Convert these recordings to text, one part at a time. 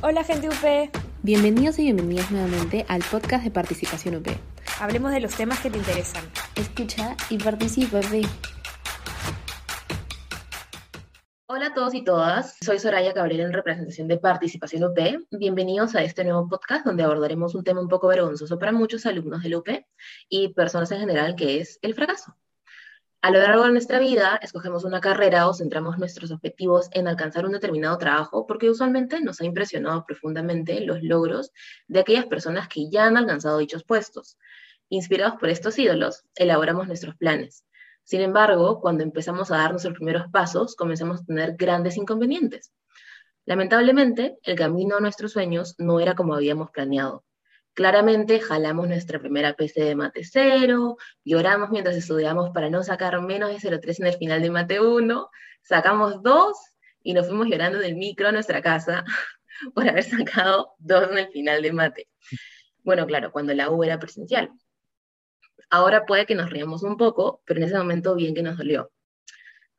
Hola gente UP. Bienvenidos y bienvenidas nuevamente al podcast de Participación UP. Hablemos de los temas que te interesan. Escucha y participa, UP. Hola a todos y todas, soy Soraya Cabrera en representación de Participación UP. Bienvenidos a este nuevo podcast donde abordaremos un tema un poco vergonzoso para muchos alumnos del UP y personas en general que es el fracaso. A lo largo de nuestra vida, escogemos una carrera o centramos nuestros objetivos en alcanzar un determinado trabajo porque usualmente nos ha impresionado profundamente los logros de aquellas personas que ya han alcanzado dichos puestos. Inspirados por estos ídolos, elaboramos nuestros planes. Sin embargo, cuando empezamos a dar nuestros primeros pasos, comenzamos a tener grandes inconvenientes. Lamentablemente, el camino a nuestros sueños no era como habíamos planeado. Claramente jalamos nuestra primera PC de mate 0, lloramos mientras estudiamos para no sacar menos de 0,3 en el final de mate 1, sacamos 2 y nos fuimos llorando del micro a nuestra casa por haber sacado 2 en el final de mate. Bueno, claro, cuando la U era presencial. Ahora puede que nos riamos un poco, pero en ese momento bien que nos dolió.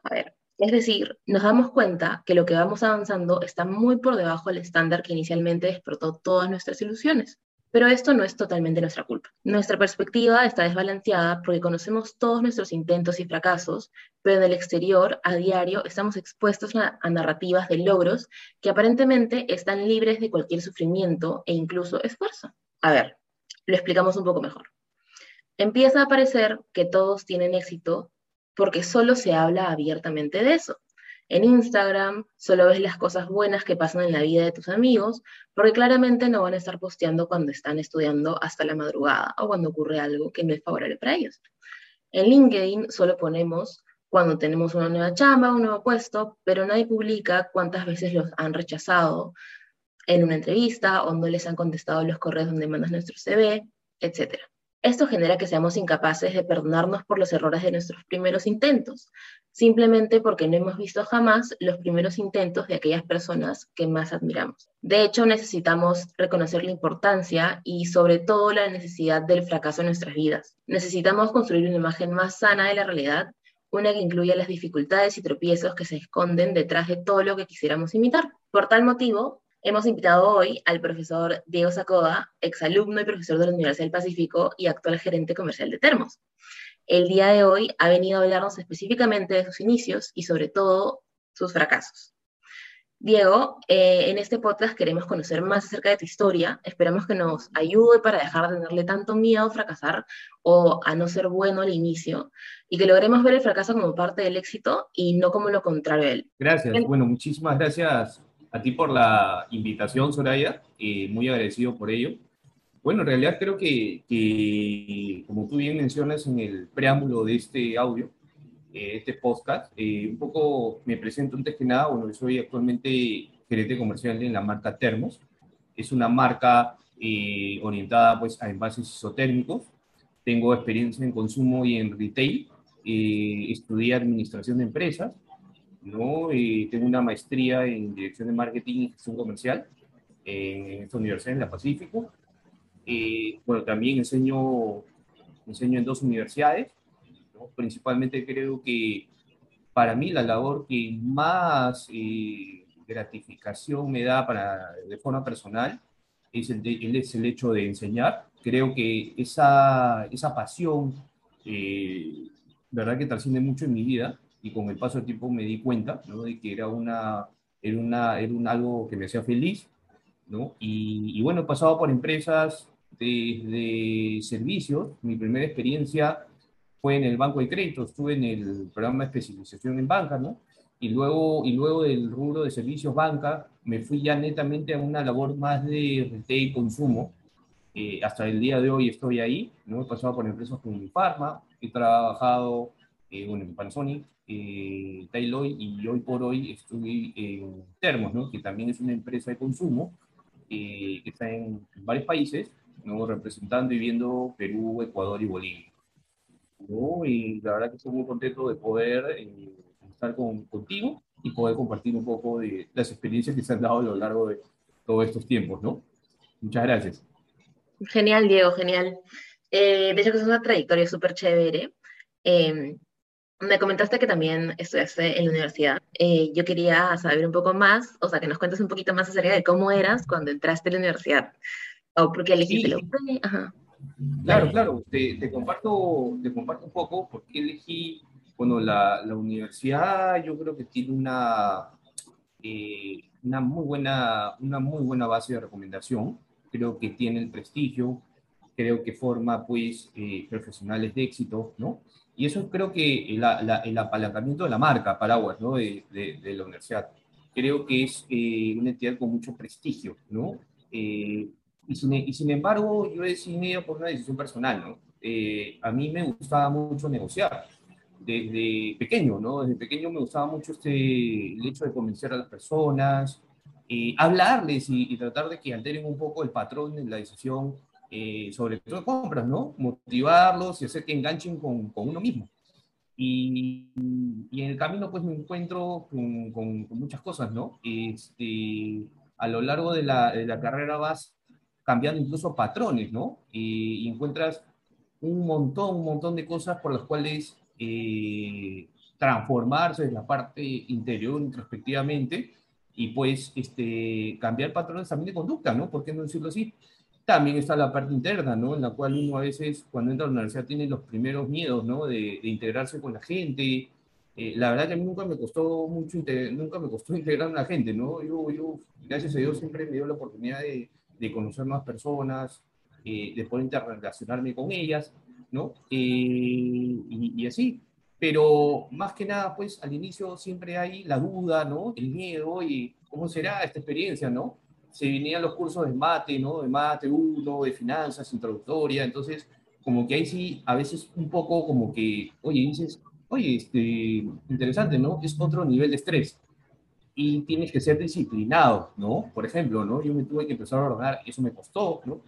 A ver, es decir, nos damos cuenta que lo que vamos avanzando está muy por debajo del estándar que inicialmente despertó todas nuestras ilusiones. Pero esto no es totalmente nuestra culpa. Nuestra perspectiva está desbalanceada porque conocemos todos nuestros intentos y fracasos, pero en el exterior, a diario, estamos expuestos a, narrativas de logros que aparentemente están libres de cualquier sufrimiento e incluso esfuerzo. A ver, lo explicamos un poco mejor. Empieza a parecer que todos tienen éxito porque solo se habla abiertamente de eso en Instagram, solo ves las cosas buenas que pasan en la vida de tus amigos, porque claramente no van a estar posteando cuando están estudiando hasta la madrugada o cuando ocurre algo que no es favorable para ellos. En LinkedIn solo ponemos cuando tenemos una nueva chamba, un nuevo puesto, pero nadie publica cuántas veces los han rechazado en una entrevista o no les han contestado los correos donde mandas nuestro CV, etc. Esto genera que seamos incapaces de perdonarnos por los errores de nuestros primeros intentos, simplemente porque no hemos visto jamás los primeros intentos de aquellas personas que más admiramos. De hecho, necesitamos reconocer la importancia y sobre todo la necesidad del fracaso en nuestras vidas. Necesitamos construir una imagen más sana de la realidad, una que incluya las dificultades y tropiezos que se esconden detrás de todo lo que quisiéramos imitar. Por tal motivo, Hemos invitado hoy al profesor Diego Sacoda, exalumno y profesor de la Universidad del Pacífico y actual gerente comercial de Termos. El día de hoy ha venido a hablarnos específicamente de sus inicios y sobre todo sus fracasos. Diego, eh, en este podcast queremos conocer más acerca de tu historia. Esperamos que nos ayude para dejar de tenerle tanto miedo a fracasar o a no ser bueno al inicio y que logremos ver el fracaso como parte del éxito y no como lo contrario de él. Gracias. Bueno, muchísimas gracias a ti por la invitación, Soraya, eh, muy agradecido por ello. Bueno, en realidad creo que, como tú bien mencionas en el preámbulo de este audio, eh, este podcast, eh, un poco me presento antes que nada, bueno, yo soy actualmente gerente comercial en la marca Termos. Es una marca orientada pues a envases isotérmicos. Tengo experiencia en consumo y en retail. estudié administración de empresas ¿no? Y tengo una maestría en Dirección de Marketing y Gestión Comercial en esta universidad, en la Pacífico. Eh, bueno, también enseño, enseño en dos universidades. Principalmente creo que para mí la labor que más eh, gratificación me da para, de forma personal es el, es el hecho de enseñar. Creo que esa, esa pasión, eh, verdad que trasciende mucho en mi vida y con el paso del tiempo me di cuenta ¿no? de que era, una, era, una, era un algo que me hacía feliz. ¿no? Y, bueno, he pasado por empresas de, de, servicios. Mi primera experiencia fue en el banco de crédito, estuve en el programa de especialización en banca, ¿no? Y luego, y luego del rubro de servicios banca, me fui ya netamente a una labor más de retail y consumo. Eh, hasta el día de hoy estoy ahí, ¿no? He pasado por empresas como Pharma, he trabajado eh, bueno, en Panasonic, eh, y hoy por hoy estoy en Termos, ¿no? que también es una empresa de consumo eh, que está en varios países, ¿no? representando y viendo Perú, Ecuador y Bolivia. ¿no? Y la verdad que estoy muy contento de poder eh, estar con, contigo y poder compartir un poco de las experiencias que se han dado a lo largo de todos estos tiempos. ¿no? Muchas gracias. Genial, Diego, genial. Eh, de hecho, que es una trayectoria súper chévere. Eh, Me comentaste que también estudiaste en la universidad. Eh, yo quería saber un poco más, o sea, que nos cuentes un poquito más acerca de cómo eras cuando entraste a la universidad. O por qué elegiste Sí. la UP. Ajá. Claro, claro, te, te comparto, te comparto un poco por qué elegí, bueno, la, la universidad yo creo que tiene una, eh, una, muy buena, una muy buena base de recomendación, creo que tiene el prestigio, creo que forma pues eh, profesionales de éxito, ¿no? Y eso creo que la- el apalancamiento de la marca Paraguas, ¿no? De, de- de la universidad. Creo que es eh, una entidad con mucho prestigio, ¿no? Eh, y, sin, y sin embargo, yo decidí por una decisión personal, ¿no? Eh, a mí me gustaba mucho negociar desde pequeño, ¿no? Desde pequeño me gustaba mucho este, el hecho de convencer a las personas, eh, hablarles y, y tratar de que alteren un poco el patrón en la decisión, eh, sobre todo compras, ¿no? Motivarlos y hacer que enganchen con, con uno mismo. Y, y en el camino pues me encuentro con, con, con muchas cosas, ¿no? Este, a lo largo de la, de la carrera vas cambiando incluso patrones, ¿no? Y encuentras un montón, un montón de cosas por las cuales eh, transformarse en la parte interior introspectivamente y pues este, cambiar patrones también de conducta, ¿no? ¿Por qué no decirlo así? También está la parte interna, ¿no? En la cual uno a veces cuando entra a la universidad tiene los primeros miedos, ¿no? De, de integrarse con la gente. Eh, la verdad que a mí nunca me costó mucho, nunca me costó integrar a la gente, ¿no? Yo, yo, gracias a Dios, siempre me dio la oportunidad de, de conocer más personas, eh, de poder interrelacionarme con ellas, ¿no? Eh, y, y así. Pero más que nada, pues al inicio siempre hay la duda, ¿no? El miedo y cómo será esta experiencia, ¿no? Se venían los cursos de mate, ¿no? De mate 1, de finanzas, introductoria, entonces como que ahí sí, a veces un poco como que, oye, dices, oye, este, interesante, ¿no? Es otro nivel de estrés y tienes que ser disciplinado, ¿no? Por ejemplo, ¿no? Yo me tuve que empezar a ordenar, eso me costó, ¿no?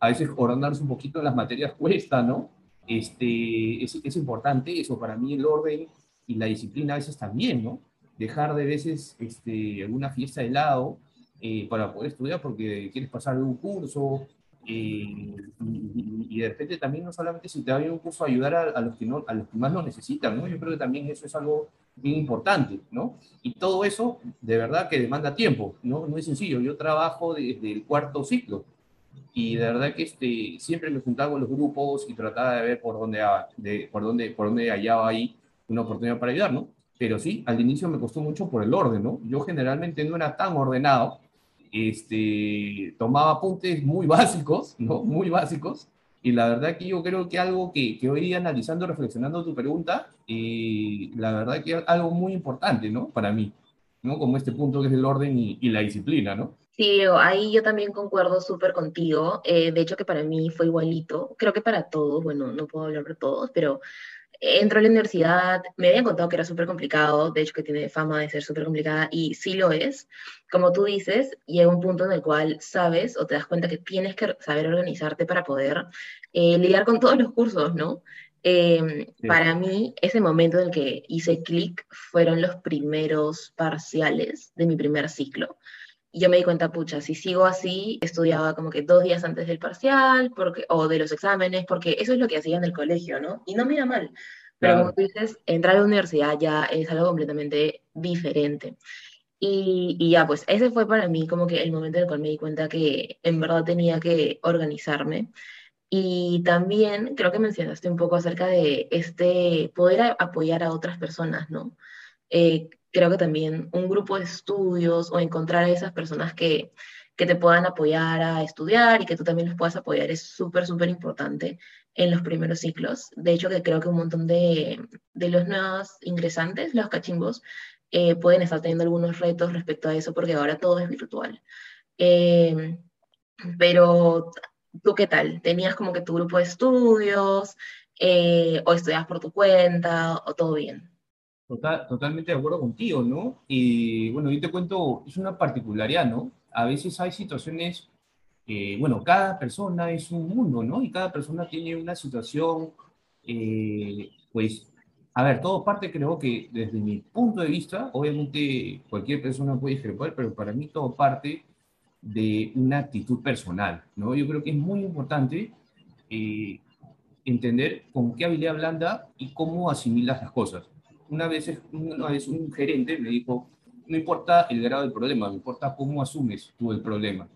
A veces ordenarse un poquito las materias cuesta, ¿no? Este, es, es importante eso, para mí el orden y la disciplina a veces también, ¿no? Dejar de veces este, alguna fiesta de lado eh, para poder estudiar porque quieres pasar de un curso eh, y, y- y de repente también no solamente si te va bien un curso ayudar a, a los que no, a los que más lo necesitan, ¿no? Yo creo que también eso es algo bien importante, ¿no? Y todo eso de verdad que demanda tiempo, ¿no? No es sencillo. Yo trabajo desde el cuarto ciclo y de verdad que este, siempre me juntaba con los grupos y trataba de ver por dónde, de, por dónde, por dónde hallaba ahí una oportunidad para ayudar, ¿no? Pero sí, al inicio me costó mucho por el orden, ¿no? Yo generalmente no era tan ordenado, este, tomaba apuntes muy básicos, ¿no? Muy básicos. Y la verdad que yo creo que algo que, que hoy día analizando, reflexionando tu pregunta, eh, la verdad que algo muy importante, ¿no? Para mí, ¿no? Como este punto que es el orden y, y la disciplina, ¿no? Sí, ahí yo también concuerdo súper contigo. Eh, de hecho, que para mí fue igualito. Creo que para todos, bueno, no puedo hablar por todos, pero entró a la universidad, me habían contado que era súper complicado, de hecho que tiene fama de ser súper complicada y sí lo es. Como tú dices, llega un punto en el cual sabes o te das cuenta que tienes que saber organizarte para poder eh, lidiar con todos los cursos, ¿no? Eh, Sí. Para mí, ese momento en el que hice clic fueron los primeros parciales de mi primer ciclo. Y yo me di cuenta, pucha, si sigo así, estudiaba como que dos días antes del parcial porque, o de los exámenes, porque eso es lo que hacía en el colegio, ¿no? Y no me iba mal. Pero Claro. como tú dices, entrar a la universidad ya es algo completamente diferente. Y, y ya, pues ese fue para mí como que el momento en el cual me di cuenta que en verdad tenía que organizarme. Y también creo que mencionaste un poco acerca de este poder a- apoyar a otras personas, ¿no? Eh, creo que también un grupo de estudios o encontrar a esas personas que, que te puedan apoyar a estudiar y que tú también los puedas apoyar es súper, súper importante en los primeros ciclos. De hecho, que creo que un montón de, de los nuevos ingresantes, los cachimbos, eh, pueden estar teniendo algunos retos respecto a eso porque ahora todo es virtual. Eh, pero, ¿tú qué tal? ¿Tenías como que tu grupo de estudios eh, o estudiabas por tu cuenta o todo bien? Total, totalmente de acuerdo contigo, ¿no? Y bueno, yo te cuento, es una particularidad, ¿no? A veces hay situaciones, eh, bueno, cada persona es un mundo, ¿no? Y cada persona tiene una situación, eh, pues, a ver, todo parte, creo que desde mi punto de vista, obviamente cualquier persona puede discrepar, pero para mí todo parte de una actitud personal, ¿no? Yo creo que es muy importante eh, entender con qué habilidad blanda y cómo asimilas las cosas. Una vez, una vez un gerente me dijo, no importa el grado del problema, me importa cómo asumes tú el problema.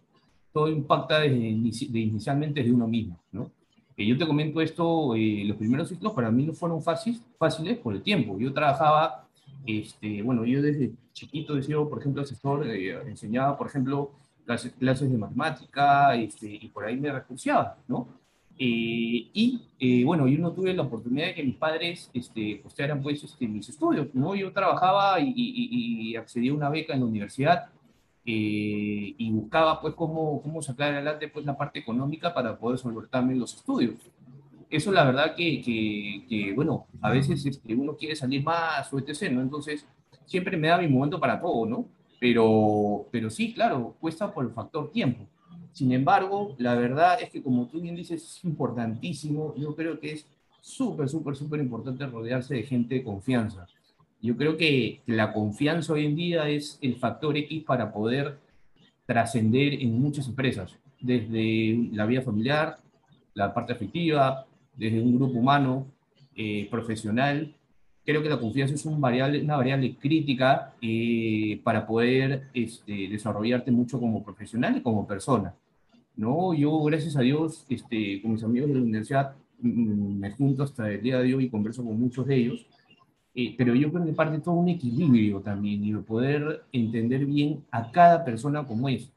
Todo impacta desde, inicialmente desde uno mismo, ¿no? Eh, yo te comento esto, eh, los primeros ciclos para mí no fueron fáciles, fáciles por el tiempo. Yo trabajaba, este, bueno, yo desde chiquito he sido, por ejemplo, asesor, eh, enseñaba, por ejemplo, clases, clases de matemática, este, y por ahí me recurseaba, ¿no? Y bueno, yo no tuve la oportunidad de que mis padres este, costearan pues este, mis estudios, ¿no? Yo trabajaba y, y, y accedí a una beca en la universidad eh, y buscaba pues cómo, cómo sacar adelante pues la parte económica para poder solventarme los estudios. Eso la verdad que, que, bueno, a veces este, uno quiere salir más o etc., ¿no? Entonces, siempre me da mi momento para todo, ¿no? Pero, pero sí, claro, cuesta por el factor tiempo. Sin embargo, la verdad es que como tú bien dices, es importantísimo, yo creo que es súper, súper, súper importante rodearse de gente de confianza. Yo creo que la confianza hoy en día es el factor X para poder trascender en muchas empresas, desde la vida familiar, la parte afectiva, desde un grupo humano, eh, profesional. Creo que la confianza es un variable, una variable crítica eh, para poder este, desarrollarte mucho como profesional y como persona. ¿No? Yo, gracias a Dios, este, con mis amigos de la universidad, mm, me junto hasta el día de hoy y converso con muchos de ellos eh, pero yo creo que parte todo un equilibrio también y de poder entender bien a cada persona como es.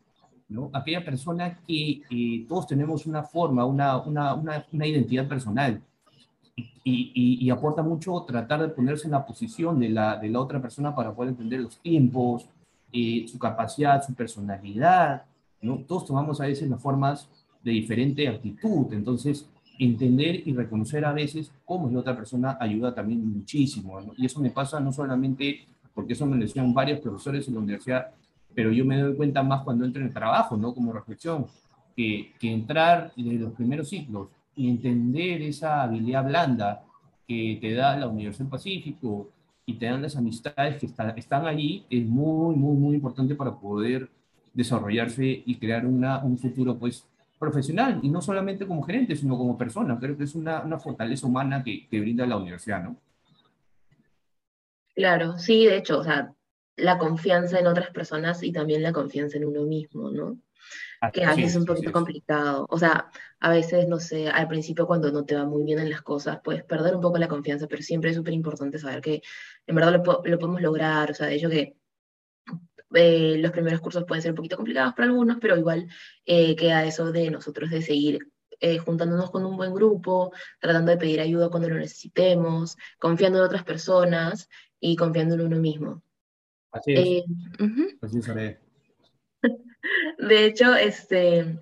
¿no? Aquella persona que eh, todos tenemos una forma, una, una, una, identidad personal y, y, aporta mucho tratar de ponerse en la posición de la, de la otra persona para poder entender los tiempos, eh, su capacidad, su personalidad. ¿No? Todos tomamos a veces las formas de diferente actitud, entonces entender y reconocer a veces cómo es la otra persona ayuda también muchísimo. Y eso me pasa no solamente porque eso me lo decían varios profesores en la universidad, pero yo me doy cuenta más cuando entro en el trabajo, ¿no? Como reflexión, que, que entrar desde los primeros ciclos y entender esa habilidad blanda que te da la Universidad Pacífico y te dan las amistades que están allí, es muy, muy, muy importante para poder desarrollarse y crear una, un futuro, pues, profesional y no solamente como gerente, sino como persona. Creo que es una, una fortaleza humana que, que, brinda la universidad, ¿no? Claro, sí, de hecho, o sea, la confianza en otras personas y también la confianza en uno mismo, ¿no? que a veces es un poquito complicado. O sea, a veces, no sé, al principio cuando no te va muy bien en las cosas, puedes perder un poco la confianza, pero siempre es súper importante saber que en verdad lo, lo, podemos lograr. O sea, de hecho que eh, los primeros cursos pueden ser un poquito complicados para algunos, pero igual eh, queda eso de nosotros de seguir eh, juntándonos con un buen grupo, tratando de pedir ayuda cuando lo necesitemos, confiando en otras personas y confiando en uno mismo. Así es. Así De hecho, este,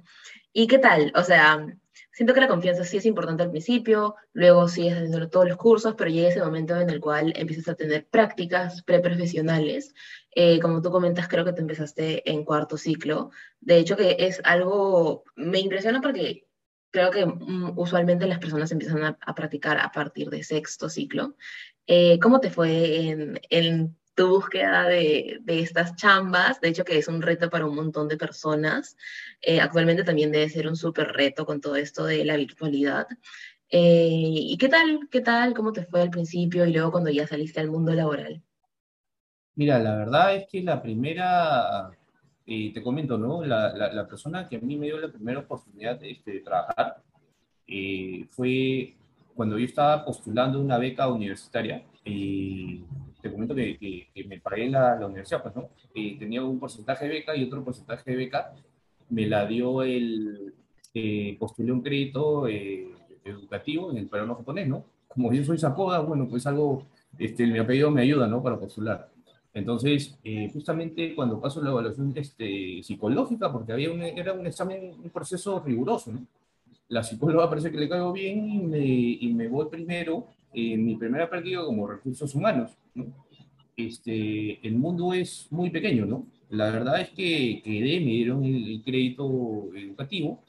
¿y qué tal? O sea, siento que la confianza sí es importante al principio, luego sigues haciendo todos los cursos, pero llega ese momento en el cual empiezas a tener prácticas preprofesionales. Eh, como tú comentas, creo que te empezaste en cuarto ciclo. De hecho, que es algo, me impresiona porque creo que mm, usualmente las personas empiezan a, practicar a partir de sexto ciclo. Eh, ¿Cómo te fue en, en tu búsqueda de, de, estas chambas, de hecho que es un reto para un montón de personas. Eh, actualmente también debe ser un súper reto con todo esto de la virtualidad. Eh, ¿Y qué tal? ¿Qué tal? ¿Cómo te fue al principio y luego cuando ya saliste al mundo laboral? Mira, la verdad es que la primera, eh, te comento, ¿no? La, la, persona que a mí me dio la primera oportunidad de, este, de trabajar fue cuando yo estaba postulando una beca universitaria te comento que, que, me pagué la, la universidad, pues, ¿no? Eh, tenía un porcentaje de beca y otro porcentaje de beca me la dio el, eh, postulé un crédito eh, educativo en el peruano japonés, ¿no? Como yo soy Sakoda, bueno, pues algo, este, mi apellido me ayuda, ¿no? Para postular. Entonces, eh, justamente cuando paso la evaluación este, psicológica, porque había un, era un examen, un proceso riguroso, ¿no? La psicóloga parece que le caigo bien y me, y me voy primero en mi primera práctica como recursos humanos. ¿no? Este, el mundo es muy pequeño, ¿no? La verdad es que quedé, me dieron el, crédito educativo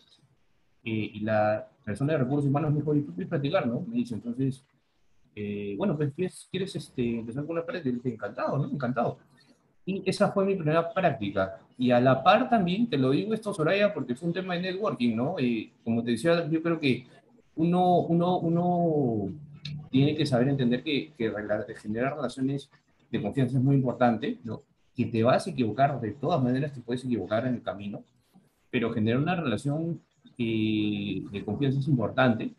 eh, y la persona de recursos humanos me dijo, ¿y tú quieres practicar, no? Me dice, entonces, eh, bueno, pues ¿quieres, quieres este, empezar con la práctica? Encantado, ¿no? Encantado. Y esa fue mi primera práctica. Y a la par también, te lo digo esto, Soraya, porque fue un tema de networking, ¿no? Y como te decía, yo creo que uno, uno, uno tiene que saber entender que, que generar relaciones de confianza es muy importante, ¿no? que te vas a equivocar, de todas maneras te puedes equivocar en el camino, pero generar una relación eh, de confianza es importante.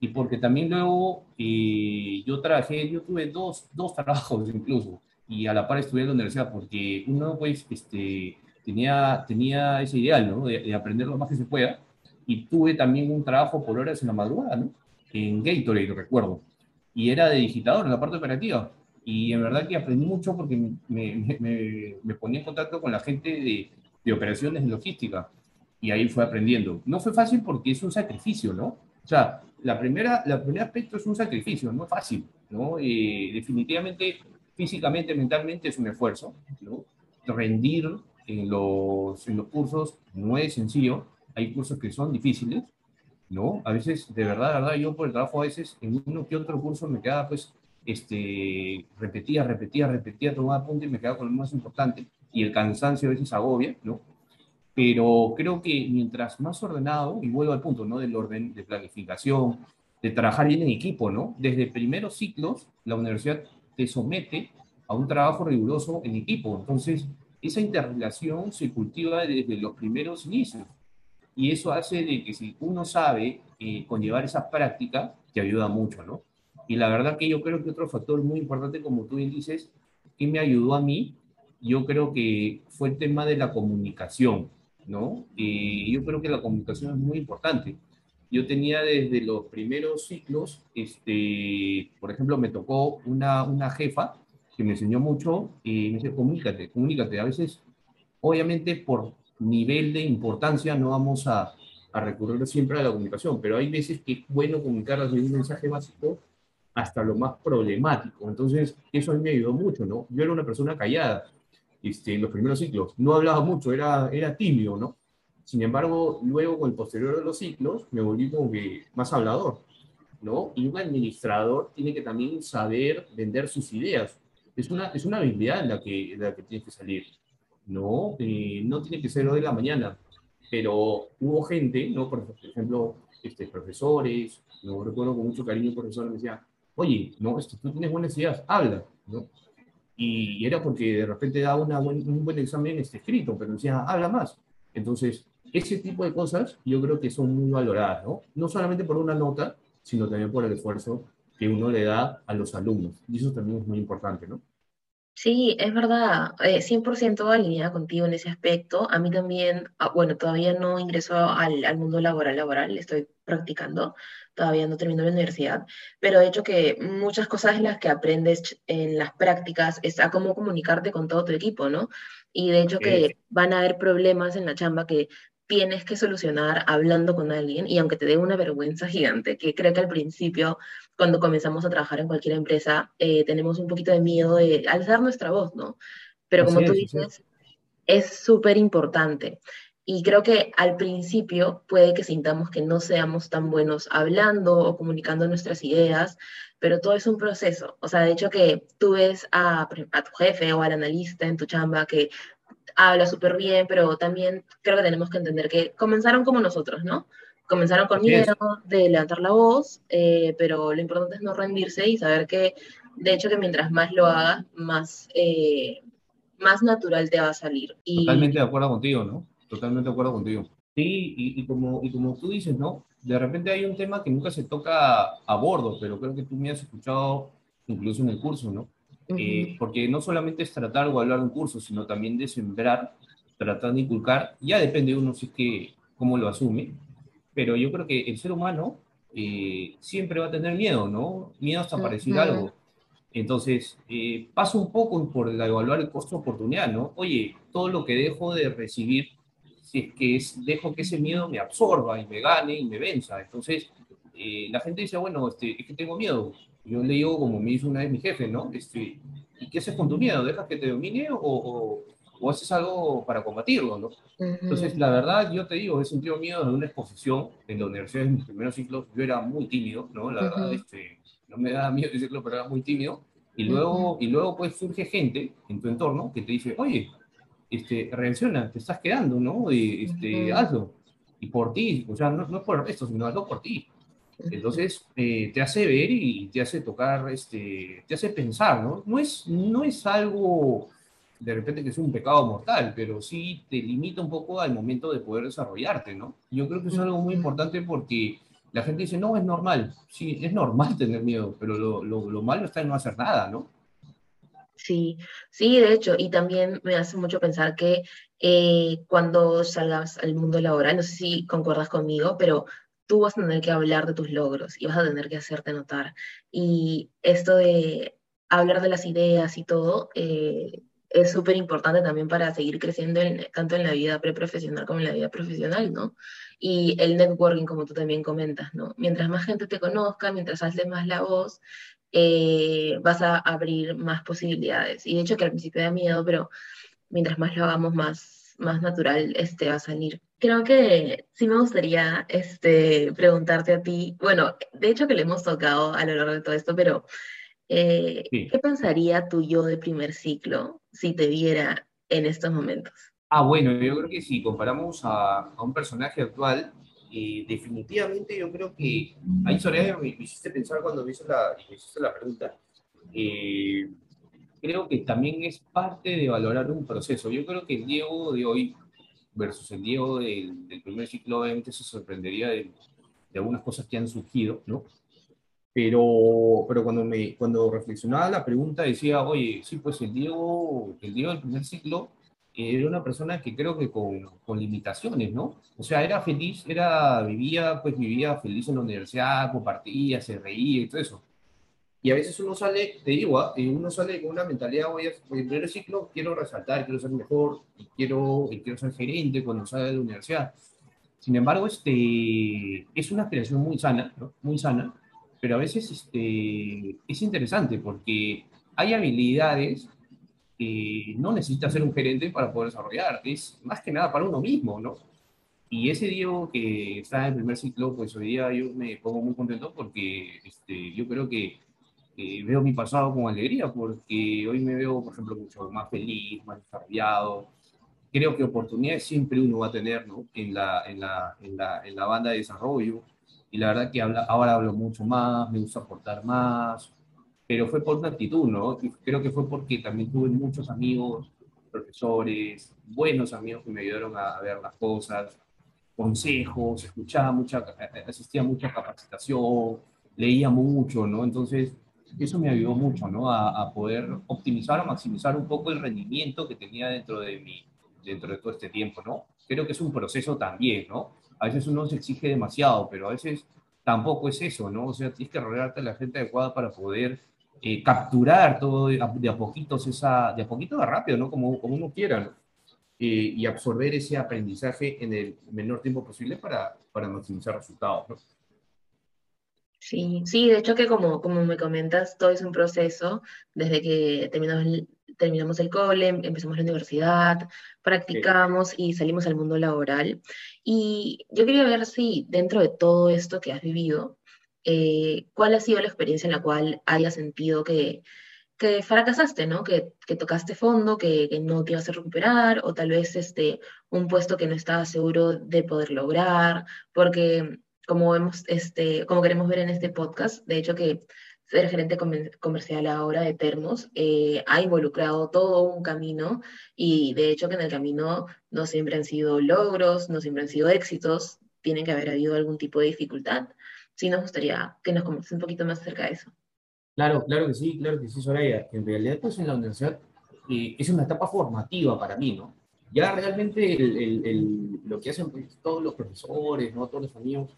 Y porque también luego eh, yo trabajé, yo tuve dos, dos trabajos incluso, y a la par estudié en la universidad, porque uno pues este, tenía, tenía ese ideal, ¿no? De, de, aprender lo más que se pueda, y tuve también un trabajo por horas en la madrugada, ¿no? En Gatorade, lo recuerdo, y era de digitador en la parte operativa, y en verdad que aprendí mucho porque me, me, me ponía en contacto con la gente de, de operaciones de logística, y ahí fue aprendiendo. No fue fácil porque es un sacrificio, ¿no? O sea, la primera, la primer aspecto es un sacrificio, no es fácil, ¿no? Eh, definitivamente, físicamente, mentalmente es un esfuerzo, ¿no? Rendir en los, en los cursos no es sencillo, hay cursos que son difíciles, ¿no? A veces, de verdad, de verdad, yo por el trabajo a veces en uno que otro curso me quedaba, pues, este, repetía, repetía, repetía, tomaba punto y me quedaba con lo más importante, y el cansancio a veces agobia, ¿no? pero creo que mientras más ordenado, y vuelvo al punto, ¿no? Del orden de planificación, de trabajar bien en equipo, ¿no? Desde primeros ciclos, la universidad te somete a un trabajo riguroso en equipo. Entonces, esa interrelación se cultiva desde los primeros inicios. Y eso hace de que si uno sabe eh, conllevar esa práctica, te ayuda mucho, ¿no? Y la verdad que yo creo que otro factor muy importante, como tú bien dices, que me ayudó a mí, yo creo que fue el tema de la comunicación ¿no? Y yo creo que la comunicación es muy importante. Yo tenía desde los primeros ciclos, este, por ejemplo, me tocó una, una jefa que me enseñó mucho y me dice, comunícate, comunícate. A veces, obviamente, por nivel de importancia no vamos a, a recurrir siempre a la comunicación, pero hay veces que es bueno comunicar desde un mensaje básico hasta lo más problemático. Entonces, eso a mí me ayudó mucho, ¿no? Yo era una persona callada, este, en los primeros ciclos. No hablaba mucho, era, era tímido, ¿no? Sin embargo, luego con el posterior de los ciclos me volví como que más hablador, ¿no? Y un administrador tiene que también saber vender sus ideas. Es una, es una habilidad en la que, en la que tiene que salir, ¿no? Eh, no tiene que ser hoy de la mañana, pero hubo gente, ¿no? Por ejemplo, este, profesores, no recuerdo con mucho cariño, profesor me decía, oye, no, esto, tú tienes buenas ideas, habla, ¿no? y era porque de repente daba una un buen examen este, escrito, pero decía, habla más. Entonces, ese tipo de cosas yo creo que son muy valoradas, ¿no? No solamente por una nota, sino también por el esfuerzo que uno le da a los alumnos. Y eso también es muy importante, ¿no? Sí, es verdad, eh, 100% alineada contigo en ese aspecto. A mí también, ah, bueno, todavía no ingreso al, al mundo laboral, laboral, estoy practicando, todavía no termino la universidad, pero de hecho que muchas cosas en las que aprendes en las prácticas es a cómo comunicarte con todo tu equipo, ¿no? Y de hecho que van a haber problemas en la chamba que tienes que solucionar hablando con alguien y aunque te dé una vergüenza gigante, que creo que al principio, cuando comenzamos a trabajar en cualquier empresa, eh, tenemos un poquito de miedo de alzar nuestra voz, ¿no? Pero como tú dices, es súper importante. Y creo que al principio puede que sintamos que no seamos tan buenos hablando o comunicando nuestras ideas, pero todo es un proceso. O sea, de hecho que tú ves a, a tu jefe o al analista en tu chamba que habla súper bien, pero también creo que tenemos que entender que comenzaron como nosotros, ¿no? Comenzaron con miedo de levantar la voz, eh, pero lo importante es no rendirse y saber que, de hecho, que mientras más lo hagas, más, eh, más natural te va a salir. Y... Totalmente de acuerdo contigo, ¿no? Totalmente de acuerdo contigo. Sí, y, y, como, y como tú dices, ¿no? De repente hay un tema que nunca se toca a bordo, pero creo que tú me has escuchado incluso en el curso, ¿no? Eh, porque no solamente es tratar o hablar un curso, sino también de sembrar, tratar de inculcar, ya depende de uno si es que cómo lo asume, pero yo creo que el ser humano eh, siempre va a tener miedo, ¿no? Miedo hasta parecer algo. Entonces, eh, pasa un poco por evaluar el costo de oportunidad, ¿no? Oye, todo lo que dejo de recibir, si es que es, dejo que ese miedo me absorba y me gane y me venza. Entonces, la gente dice, bueno, este, es que tengo miedo. Yo le digo, como me dijo una vez mi jefe, ¿no? Este, ¿Y qué haces con tu miedo? ¿Dejas que te domine o, o, o haces algo para combatirlo, ¿no? Entonces, la verdad, yo te digo, he sentido miedo de una exposición en la universidad en mis primeros ciclos. Yo era muy tímido, ¿no? La verdad, este, no me daba miedo decirlo, pero era muy tímido. Y luego, y luego pues surge gente en tu entorno que te dice, oye, este, reacciona, te estás quedando, ¿no? Y, este, Hazlo. Y por ti, o sea, no, no es por esto, sino hazlo por ti. Entonces, eh, te hace ver y te hace tocar, este, te hace pensar, ¿no? No es, no es algo de repente que es un pecado mortal, pero sí te limita un poco al momento de poder desarrollarte, ¿no? Yo creo que es algo muy importante porque la gente dice, no, es normal, sí, es normal tener miedo, pero lo, lo, lo malo está en no hacer nada, ¿no? Sí, sí, de hecho, y también me hace mucho pensar que eh, cuando salgas al mundo laboral, no sé si concuerdas conmigo, pero tú vas a tener que hablar de tus logros y vas a tener que hacerte notar. Y esto de hablar de las ideas y todo eh, es súper importante también para seguir creciendo tanto en la vida preprofesional como en la vida profesional, ¿no? Y el networking, como tú también comentas, ¿no? Mientras más gente te conozca, mientras haces más la voz, eh, vas a abrir más posibilidades. Y de hecho que al principio da miedo, pero mientras más lo hagamos, más, más natural este va a salir. Creo que sí me gustaría este, preguntarte a ti, bueno, de hecho que le hemos tocado a lo largo de todo esto, pero eh, ¿qué pensaría tu yo de primer ciclo si te viera en estos momentos? Ah, bueno, yo creo que si comparamos a, a un personaje actual, y definitivamente yo creo que ahí Soraya me, me hiciste pensar cuando me, hizo la, me hiciste la pregunta. Eh, creo que también es parte de valorar un proceso. Yo creo que el Diego de hoy versus el Diego del, del primer ciclo obviamente se sorprendería de, de, algunas cosas que han surgido, ¿no? Pero, pero cuando, me, cuando reflexionaba la pregunta decía, oye, sí, pues el Diego, el Diego del primer ciclo era una persona que creo que con, con, limitaciones, ¿no? O sea, era feliz, era, vivía, pues vivía feliz en la universidad, compartía, se reía y todo eso. Y a veces uno sale, te digo, ¿eh? uno sale con una mentalidad, voy a, en primer ciclo quiero resaltar, quiero ser mejor, y quiero, y quiero ser gerente cuando sale de la universidad. Sin embargo, este, es una aspiración muy sana, ¿no? Muy sana, pero a veces este, es interesante porque hay habilidades no necesita ser un gerente para poder desarrollar, es más que nada para uno mismo, ¿no? Y ese Diego que está en el primer ciclo, pues hoy día yo me pongo muy contento porque este, yo creo que veo mi pasado con alegría, porque hoy me veo, por ejemplo, mucho más feliz, más desarrollado. Creo que oportunidades siempre uno va a tener, ¿no? En la, en la, en la, en la banda de desarrollo. Y la verdad que habla, ahora hablo mucho más, me gusta aportar más, pero fue por una actitud, ¿no? Creo que fue porque también tuve muchos amigos, profesores, buenos amigos que me ayudaron a ver las cosas, consejos, escuchaba mucha, asistía a mucha capacitación, leía mucho, ¿no? Entonces, eso me ayudó mucho, ¿no? A, a, poder optimizar o maximizar un poco el rendimiento que tenía dentro de mi, dentro de todo este tiempo, ¿no? Creo que es un proceso también, ¿no? A veces uno se exige demasiado, pero a veces tampoco es eso, ¿no? O sea, tienes que rodearte de la gente adecuada para poder eh, capturar todo de a, de a, poquitos, esa, de a poquito de rápido, ¿no? Como, como uno quiera, ¿no? Eh, y absorber ese aprendizaje en el menor tiempo posible para, para maximizar resultados, ¿no? Sí, sí, de hecho que como, como me comentas, todo es un proceso, desde que terminamos el, terminamos el cole, empezamos la universidad, practicamos sí. y salimos al mundo laboral. Y yo quería ver si dentro de todo esto que has vivido, eh, cuál ha sido la experiencia en la cual hayas sentido que, que fracasaste, ¿no? Que, que tocaste fondo, que, que, no te ibas a recuperar, o tal vez este, un puesto que no estabas seguro de poder lograr, porque como, vemos, este, como queremos ver en este podcast, de hecho que ser gerente comercial ahora de Termos eh, ha involucrado todo un camino y de hecho que en el camino no siempre han sido logros, no siempre han sido éxitos, tiene que haber habido algún tipo de dificultad sí nos gustaría que nos comentes un poquito más acerca de eso. Claro, claro que sí, claro que sí, Soraya. En realidad, pues en la universidad eh, es una etapa formativa para mí, ¿no? Ya realmente el, el, el, lo que hacen pues, todos los profesores, ¿no? Todos los amigos,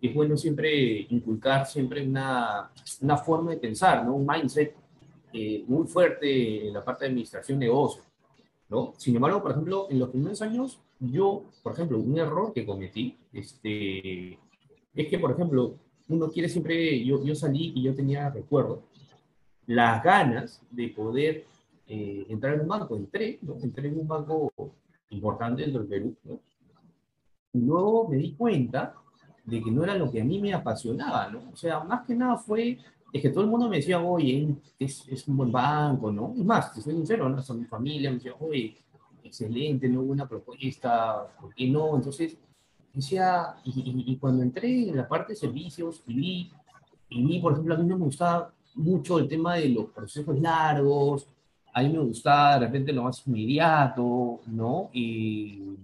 es bueno siempre inculcar siempre una, una forma de pensar, ¿no? Un mindset eh, muy fuerte en la parte de administración de negocio, ¿no? Sin embargo, por ejemplo, en los primeros años, yo, por ejemplo, un error que cometí, este, es que, por ejemplo, uno quiere siempre, yo, yo salí y yo tenía, recuerdo, las ganas de poder eh, entrar en un banco. Entré, ¿no? Entré en un banco importante dentro del Perú, ¿no? Y luego me di cuenta de que no era lo que a mí me apasionaba, ¿no? O sea, más que nada fue, es que todo el mundo me decía, oye, es, es un buen banco, ¿no? Es más, soy sincero, ¿no? Hasta mi familia me decía, oye, excelente, no buena propuesta, ¿por qué no? Entonces, decía, y, cuando entré en la parte de servicios y vi, y vi, por ejemplo, a mí no me gustaba mucho el tema de los procesos largos, a mí me gustaba de repente lo más inmediato, ¿no? Y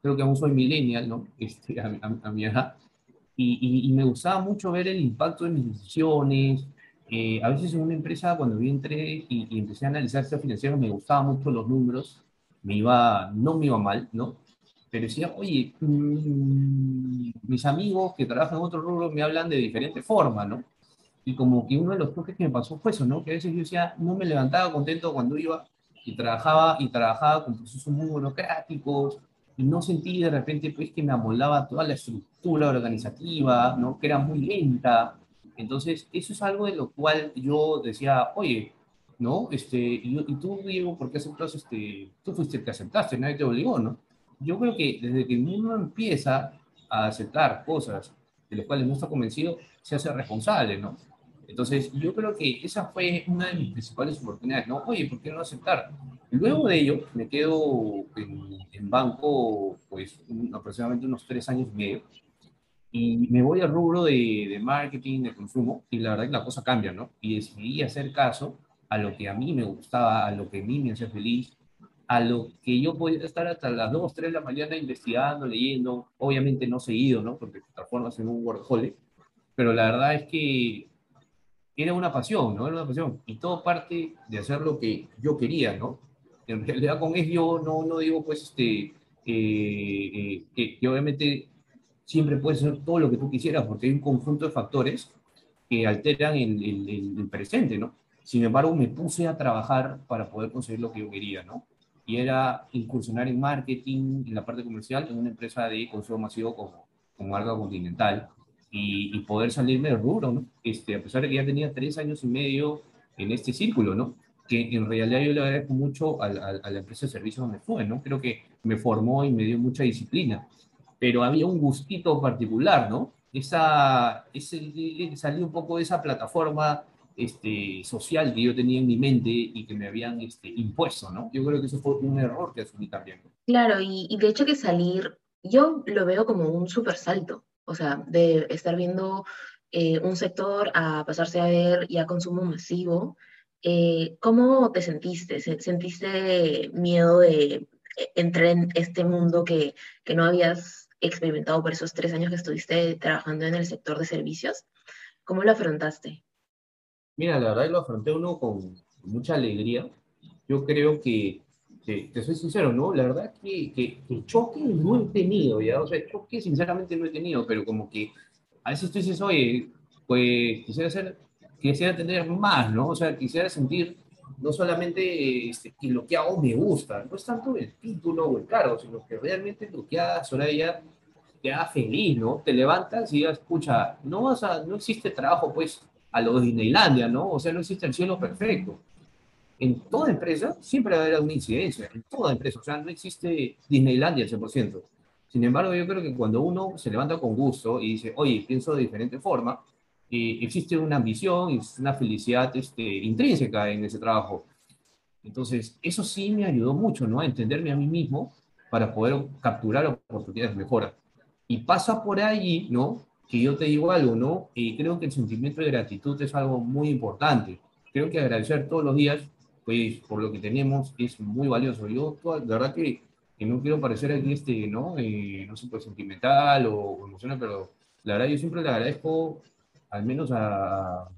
creo que aún soy millennial, ¿no? Este, a, mi edad. Y, y, me gustaba mucho ver el impacto de mis decisiones. Eh, a veces en una empresa, cuando yo entré y, y empecé a analizar este financiero, me gustaban mucho los números, me iba, no me iba mal, ¿no? Pero decía, oye, mm, mis amigos que trabajan en otro rubro me hablan de diferente forma, ¿no? Y como que uno de los toques que me pasó fue eso, ¿no? Que a veces yo decía, no me levantaba contento cuando iba y trabajaba y trabajaba con procesos muy burocráticos y no sentí de repente pues que me amoldaba toda la estructura organizativa, ¿no? Que era muy lenta. Entonces, eso es algo de lo cual yo decía, oye, ¿no? Este, y, y tú, Diego, ¿por qué aceptas este? Tú fuiste el que aceptaste, nadie te obligó, ¿no? Yo creo que desde que uno empieza a aceptar cosas de las cuales no está convencido, se hace responsable, ¿no? Entonces, yo creo que esa fue una de mis principales oportunidades, ¿no? Oye, ¿por qué no aceptar? Luego de ello, me quedo en, banco, pues, aproximadamente unos tres años y medio, y me voy al rubro de, de, marketing, de consumo, y la verdad que la cosa cambia, ¿no? Y decidí hacer caso a lo que a mí me gustaba, a lo que a mí me hacía feliz, a lo que yo podía estar hasta las 2, 3 de la mañana investigando, leyendo, obviamente no seguido, ¿no? Porque te transformas en un workaholic, pero la verdad es que era una pasión, ¿no? Era una pasión. Y todo parte de hacer lo que yo quería, ¿no? En realidad con eso no, no digo, pues, este, eh, eh, que, obviamente siempre puedes hacer todo lo que tú quisieras, porque hay un conjunto de factores que alteran el, el, el, presente, ¿no? Sin embargo, me puse a trabajar para poder conseguir lo que yo quería, ¿no? Y era incursionar en marketing, en la parte comercial, en una empresa de consumo masivo como, como Arca Continental, y, poder salirme del rubro, ¿no? Este, a pesar de que ya tenía tres años y medio en este círculo, ¿no? Que en realidad yo le agradezco mucho a, la empresa de servicios donde fue, ¿no? Creo que me formó y me dio mucha disciplina, pero había un gustito particular, ¿no? Esa, ese, salí un poco de esa plataforma este, social que yo tenía en mi mente y que me habían este, impuesto, ¿no? Yo creo que eso fue un error que asumí también. Claro, y, y de hecho que salir, yo lo veo como un súper salto, o sea, de estar viendo eh, un sector a pasarse a ver ya consumo masivo, eh, ¿cómo te sentiste? ¿Sentiste miedo de eh, entrar en este mundo que, que no habías experimentado por esos tres años que estuviste trabajando en el sector de servicios? ¿Cómo lo afrontaste? Mira, la verdad lo afronté uno con mucha alegría. Yo creo que te, soy sincero, ¿no? La verdad que, que, que, no he tenido, ¿ya? O sea, choque sinceramente no he tenido, pero como que a veces tú dices, oye, pues quisiera quisiera tener más, ¿no? O sea, quisiera sentir no solamente este, que lo que hago me gusta, no es tanto el título o el cargo, sino que realmente lo que hagas, Soraya, te haga feliz, ¿no? Te levantas y digas, escucha, no, vas a, no existe trabajo, pues, a lo de Disneylandia, ¿no? O sea, no existe el cielo perfecto en toda empresa siempre va a haber una incidencia, en toda empresa, o sea, no existe Disneylandia al 100%. Sin embargo, yo creo que cuando uno se levanta con gusto y dice, oye, pienso de diferente forma, existe una ambición y una felicidad este, intrínseca en ese trabajo. Entonces, eso sí me ayudó mucho, ¿no? A entenderme a mí mismo para poder capturar oportunidades de mejora. Y pasa por ahí, ¿no? Que yo te digo algo, ¿no? Y creo que el sentimiento de gratitud es algo muy importante. Creo que agradecer todos los días pues por lo que tenemos es muy valioso. Yo, la verdad que, que no quiero parecer aquí, este, ¿no? Eh, no sé, pues sentimental o, emocional, pero la verdad yo siempre le agradezco al menos a,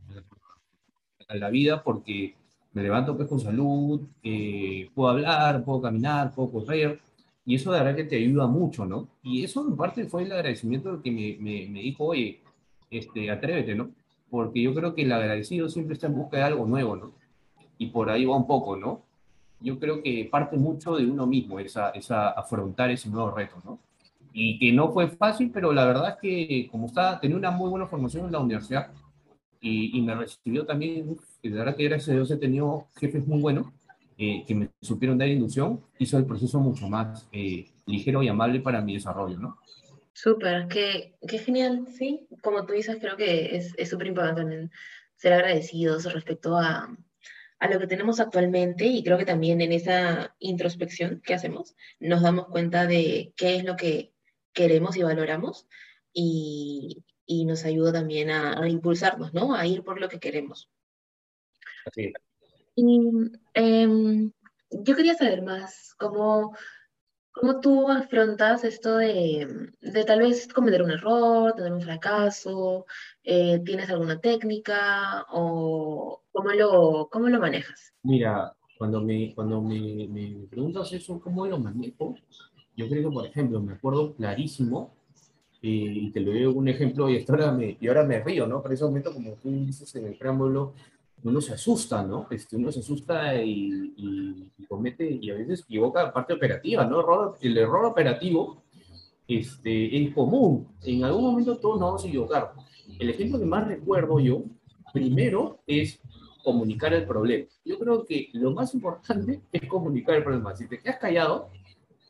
la vida porque me levanto pues con salud, eh, puedo hablar, puedo caminar, puedo correr, y eso de verdad que te ayuda mucho, ¿no? Y eso en parte fue el agradecimiento que me, me, me dijo, oye, este, atrévete, ¿no? Porque yo creo que el agradecido siempre está en busca de algo nuevo, ¿no? y por ahí va un poco, ¿no? Yo creo que parte mucho de uno mismo esa, esa afrontar ese nuevo reto, ¿no? Y que no fue fácil, pero la verdad es que como estaba, tenía una muy buena formación en la universidad y, y me recibió también, de verdad que gracias a Dios he tenido jefes muy buenos eh, que me supieron dar inducción, hizo el proceso mucho más eh, ligero y amable para mi desarrollo, ¿no? Súper, qué, qué genial, sí. Como tú dices, creo que es súper importante también ser agradecidos respecto a, a lo que tenemos actualmente y creo que también en esa introspección que hacemos nos damos cuenta de qué es lo que queremos y valoramos y, y nos ayuda también a, a, impulsarnos, ¿no? A ir por lo que queremos. Así Y eh, yo quería saber más cómo, cómo tú afrontas esto de, de, tal vez cometer un error, tener un fracaso, eh, ¿tienes alguna técnica o cómo lo, cómo lo manejas? Mira, cuando me, cuando me, me preguntas eso, ¿cómo lo manejo? Yo creo que, por ejemplo, me acuerdo clarísimo y te lo doy un ejemplo y ahora me, y ahora me río, ¿no? Para ese momento, como tú dices en el preámbulo, uno se asusta, ¿no? Este, uno se asusta y, y, y comete, y a veces equivoca parte operativa, ¿no? Error, el error operativo este, es común. En algún momento todos nos vamos a equivocar. El ejemplo que más recuerdo yo, primero, es comunicar el problema. Yo creo que lo más importante es comunicar el problema. Si te quedas callado,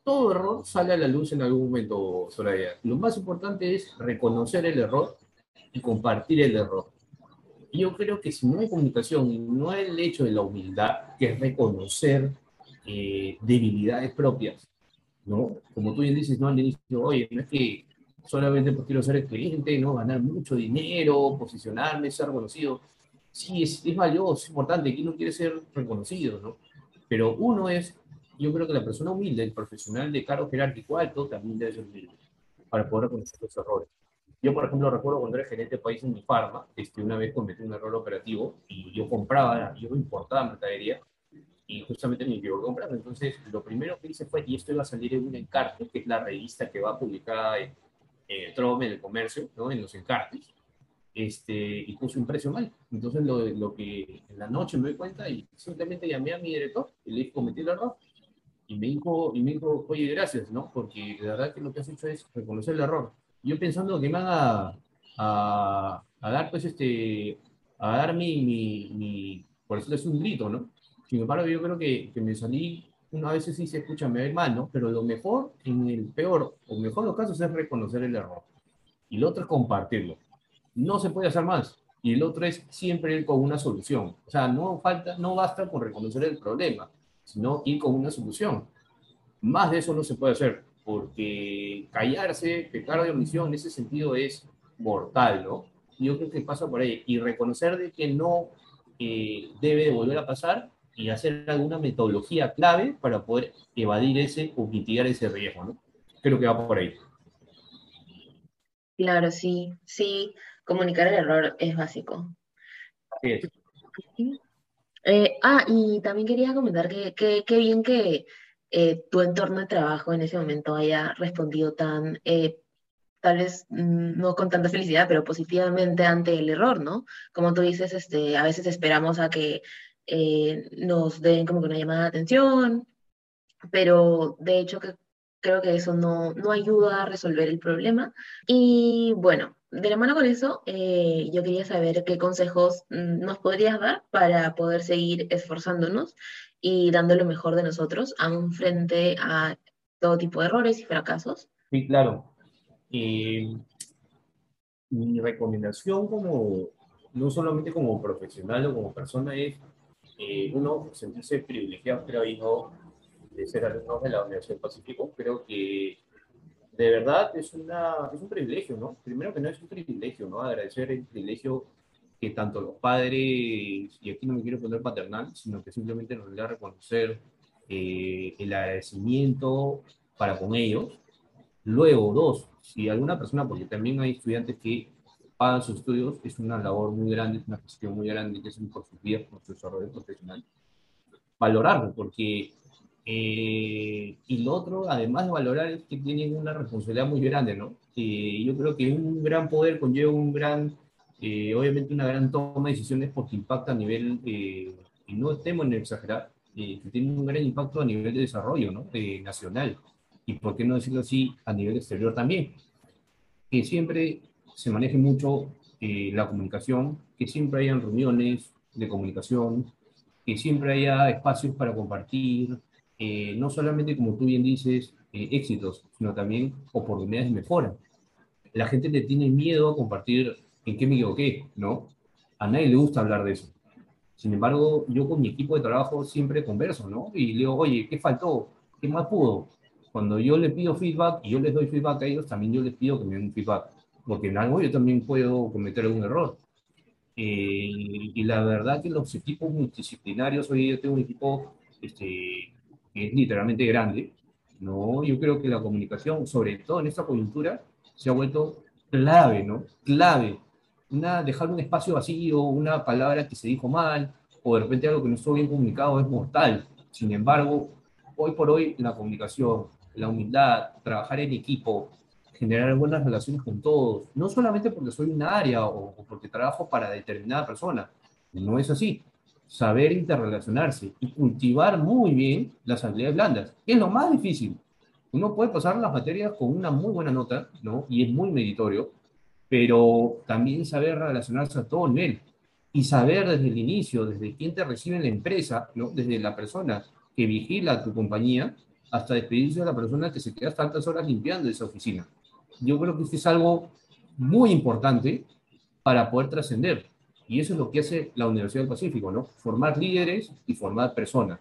todo error sale a la luz en algún momento, Soraya. Lo más importante es reconocer el error y compartir el error. Yo creo que si no hay comunicación, no hay el hecho de la humildad, que es reconocer eh, debilidades propias, ¿no? Como tú bien dices, ¿no? Al inicio, oye, no es que solamente porque quiero ser el cliente, ¿no? Ganar mucho dinero, posicionarme, ser reconocido. Sí, es, es valioso, es importante, ¿quién no quiere ser reconocido, ¿no? Pero uno es yo creo que la persona humilde, el profesional de cargo jerárquico alto, también debe ser humilde para poder reconocer los errores. Yo, por ejemplo, recuerdo cuando era gerente de país en mi farma, este, una vez cometí un error operativo y yo compraba, yo importaba mercadería y justamente me equivoqué comprando. Entonces, lo primero que hice fue, y esto iba a salir en un encarte, que es la revista que va publicada en, en Trome, en el comercio, ¿no? en los encartes, este, y puse un precio mal. Entonces, lo, lo que en la noche me doy cuenta y simplemente llamé a mi director y le dije, cometí el error, y me dijo, y me dijo, oye, gracias, ¿no? Porque de verdad que lo que has hecho es reconocer el error. Yo pensando que me van a, a, a dar, pues, este, a dar mi, mi, mi, por eso es un grito, ¿no? Sin embargo, yo creo que, que me salí, una vez sí se escucha, me mal, ¿no? Pero lo mejor, en el peor, o mejor los casos, es reconocer el error. Y lo otro es compartirlo. No se puede hacer más. Y el otro es siempre ir con una solución. O sea, no falta, no basta con reconocer el problema sino ir con una solución. Más de eso no se puede hacer, porque callarse, pecar de omisión, en ese sentido es mortal, ¿no? Yo creo que pasa por ahí. Y reconocer de que no eh, debe de volver a pasar y hacer alguna metodología clave para poder evadir ese o mitigar ese riesgo, ¿no? Creo que va por ahí. Claro, sí, sí, comunicar el error es básico. Así es. Eh, ah, y también quería comentar que qué bien que eh, tu entorno de trabajo en ese momento haya respondido tan, eh, tal vez mm, no con tanta felicidad, pero positivamente ante el error, ¿no? Como tú dices, este, a veces esperamos a que eh, nos den como que una llamada de atención, pero de hecho que creo que eso no, no ayuda a resolver el problema. Y bueno, de la mano con eso, eh, yo quería saber qué consejos mm, nos podrías dar para poder seguir esforzándonos y dando lo mejor de nosotros, aún frente a todo tipo de errores y fracasos. Sí, claro. Eh, mi recomendación como, no solamente como profesional o como persona es, eh, uno, sentirse privilegiado, creo yo, de ser alumno de la Universidad del Pacífico, creo que de verdad es, una, es un privilegio, ¿no? Primero que no es un privilegio, ¿no? Agradecer el privilegio que tanto los padres, y aquí no me quiero poner paternal, sino que simplemente nos a reconocer eh, el agradecimiento para con ellos. Luego, dos, si alguna persona, porque también hay estudiantes que pagan sus estudios, es una labor muy grande, es una gestión muy grande que hacen por sus vidas, por su desarrollo profesional. Valorarlo, porque eh, y lo otro, además de valorar, es que tienen una responsabilidad muy grande, ¿no? Eh, yo creo que un gran poder conlleva un gran, eh, obviamente una gran toma de decisiones porque impacta a nivel, y no temo en exagerar, que tiene un gran impacto a nivel de desarrollo, ¿no? nacional. Y por qué no decirlo así, a nivel exterior también. Que siempre se maneje mucho la comunicación, que siempre hayan reuniones de comunicación, que siempre haya espacios para compartir, eh, no solamente, como tú bien dices, eh, éxitos, sino también oportunidades de mejora. La gente le tiene miedo a compartir en qué me equivoqué, ¿no? A nadie le gusta hablar de eso. Sin embargo, yo con mi equipo de trabajo siempre converso, ¿no? Y le digo, oye, ¿qué faltó? ¿Qué más pudo? cuando yo le pido feedback y yo les doy feedback a ellos, también yo les pido que me den un feedback, porque en algo yo también puedo cometer algún error. Eh, y la verdad que los equipos multidisciplinarios, hoy yo tengo un equipo este, que es literalmente grande, ¿no? Yo creo que la comunicación, sobre todo en esta coyuntura, se ha vuelto clave, ¿no? Clave. Una, dejar un espacio vacío, una palabra que se dijo mal, o de repente algo que no estuvo bien comunicado es mortal. Sin embargo, hoy por hoy la comunicación, la humildad, trabajar en equipo, generar buenas relaciones con todos, no solamente porque soy una área o, o porque trabajo para determinada persona, no es así. Saber interrelacionarse y cultivar muy bien las habilidades blandas, que es lo más difícil. Uno puede pasar las materias con una muy buena nota, ¿no? Y es muy meritorio, pero también saber relacionarse a todo nivel y saber desde el inicio, desde quién te recibe en la empresa, ¿no? Desde la persona que vigila tu compañía hasta despedirse de la persona que se queda tantas horas limpiando esa oficina. Yo creo que esto es algo muy importante para poder trascender. Y eso es lo que hace la Universidad del Pacífico, ¿no? Formar líderes y formar personas.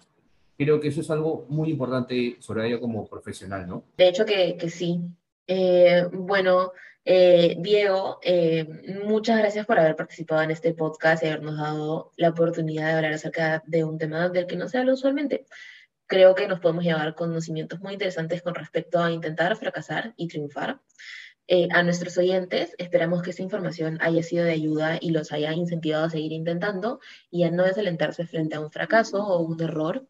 Creo que eso es algo muy importante, Soraya, como profesional, ¿no? De hecho que, que sí. Eh, bueno, eh, Diego, eh, muchas gracias por haber participado en este podcast y habernos dado la oportunidad de hablar acerca de un tema del que no se habla usualmente. Creo que nos podemos llevar conocimientos muy interesantes con respecto a intentar fracasar y triunfar. Eh, a nuestros oyentes, esperamos que esta información haya sido de ayuda y los haya incentivado a seguir intentando y a no desalentarse frente a un fracaso o un error.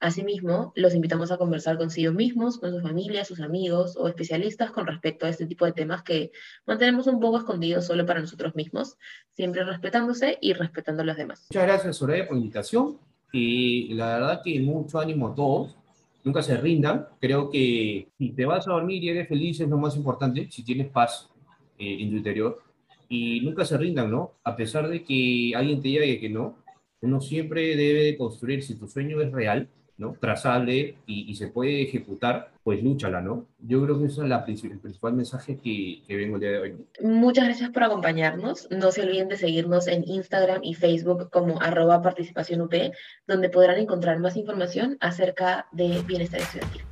Asimismo, los invitamos a conversar consigo mismos, con su familia, sus amigos o especialistas con respecto a este tipo de temas que mantenemos un poco escondidos solo para nosotros mismos, siempre respetándose y respetando a los demás. Muchas gracias, Soraya, por la invitación. Y la verdad que mucho ánimo a todos. Nunca se rindan. Creo que si te vas a dormir y eres feliz es lo más importante, si tienes paz eh, en tu interior. Y nunca se rindan, ¿no? A pesar de que alguien te diga que no, uno siempre debe de construir, si tu sueño es real, ¿no? trazable y, se puede ejecutar, pues lúchala, ¿no? Yo creo que ese es la, el principal mensaje que, que, vengo el día de hoy. Muchas gracias por acompañarnos. No se olviden de seguirnos en Instagram y Facebook como arroba participación donde podrán encontrar más información acerca de bienestar estudiantil.